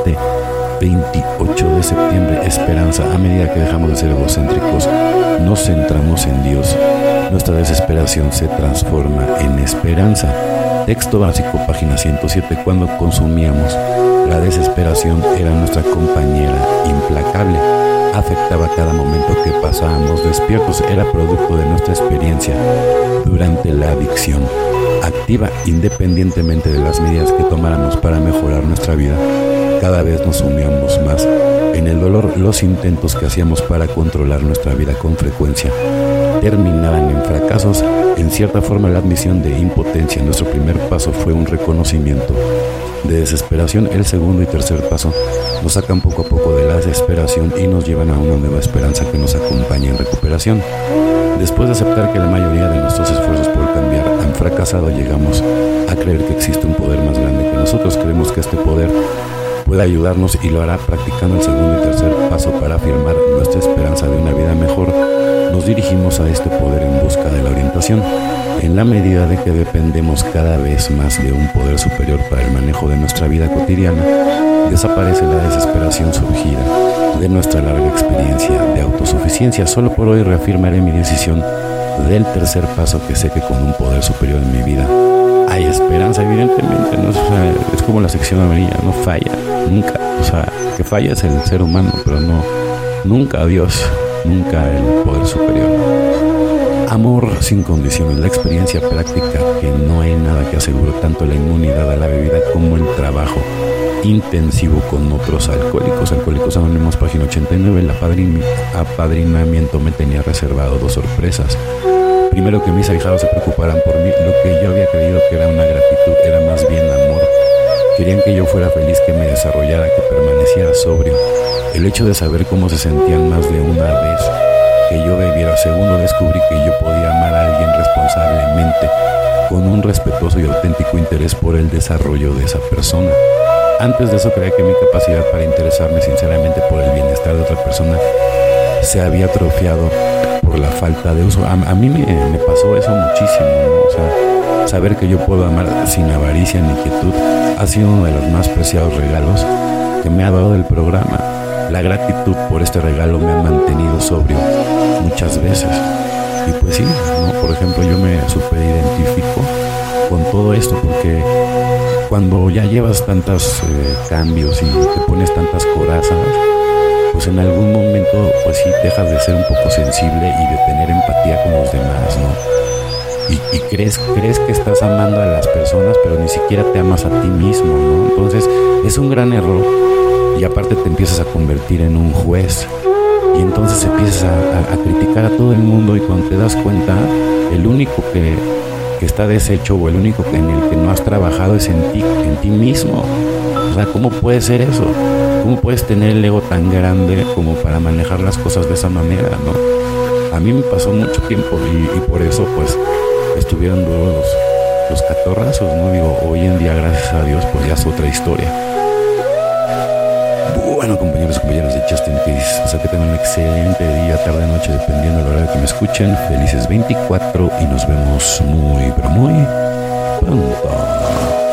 este 28 de septiembre, esperanza. A medida que dejamos de ser egocéntricos, nos centramos en Dios. Nuestra desesperación se transforma en esperanza. Texto básico, página 107. Cuando consumíamos, la desesperación era nuestra compañera implacable. Afectaba cada momento que pasábamos despiertos. Era producto de nuestra experiencia durante la adicción. Activa independientemente de las medidas que tomáramos para mejorar nuestra vida cada vez nos sumíamos más en el dolor. Los intentos que hacíamos para controlar nuestra vida con frecuencia terminaban en fracasos. En cierta forma, la admisión de impotencia, nuestro primer paso fue un reconocimiento de desesperación. El segundo y tercer paso nos sacan poco a poco de la desesperación y nos llevan a una nueva esperanza que nos acompaña en recuperación. Después de aceptar que la mayoría de nuestros esfuerzos por cambiar han fracasado, llegamos a creer que existe un poder más grande que nosotros. Creemos que este poder puede ayudarnos y lo hará practicando el segundo y tercer paso para afirmar nuestra esperanza de una vida mejor. Nos dirigimos a este poder en busca de la orientación. En la medida de que dependemos cada vez más de un poder superior para el manejo de nuestra vida cotidiana, desaparece la desesperación surgida de nuestra larga experiencia de autosuficiencia. Solo por hoy reafirmaré mi decisión del tercer paso que sé que con un poder superior en mi vida hay esperanza, evidentemente, ¿no? es como la sección amarilla, no falla, nunca. O sea, que falla es el ser humano, pero no, nunca Dios, nunca el poder superior. Amor sin condiciones, la experiencia práctica que no hay nada que asegure tanto la inmunidad a la bebida como el trabajo intensivo con otros alcohólicos. Alcohólicos Anónimos, página 89. El apadrinamiento me tenía reservado dos sorpresas. Primero que mis ahijados se preocuparan por mí, lo que yo había creído que era una gratitud era más bien amor. Querían que yo fuera feliz, que me desarrollara, que permaneciera sobrio. El hecho de saber cómo se sentían más de una vez que yo bebiera. Segundo, descubrí que yo podía amar a alguien responsablemente, con un respetuoso y auténtico interés por el desarrollo de esa persona. Antes de eso creía que mi capacidad para interesarme sinceramente por el bienestar de otra persona se había atrofiado por la falta de uso. A, mí me, pasó eso muchísimo, O sea, saber que yo puedo amar sin avaricia ni quietud ha sido uno de los más preciados regalos que me ha dado el programa. La gratitud por este regalo me ha mantenido sobrio muchas veces. Y pues sí, ¿no? Por ejemplo, yo me super identifico con todo esto porque cuando ya llevas tantos eh, cambios y te pones tantas corazas, pues en algún momento pues sí dejas de ser un poco sensible y de tener empatía con los demás, ¿no? Y, crees, crees que estás amando a las personas, pero ni siquiera te amas a ti mismo, ¿no? Entonces es un gran error y aparte te empiezas a convertir en un juez y entonces empiezas a, criticar a todo el mundo y cuando te das cuenta, el único que, que está deshecho o el único que en el que no has trabajado es en ti, en ti mismo. O sea, ¿cómo puede ser eso? ¿Cómo puedes tener el ego tan grande como para manejar las cosas de esa manera, no? A mí me pasó mucho tiempo y, por eso pues estuvieron duros los, los catorrazos, ¿no? Digo, hoy en día, gracias a Dios, pues ya es otra historia. Bueno, compañeros y compañeras de Justin Case, o sea que tengan un excelente día, tarde, noche, dependiendo de la hora que me escuchen. Felices 24 y nos vemos muy, pero muy pronto.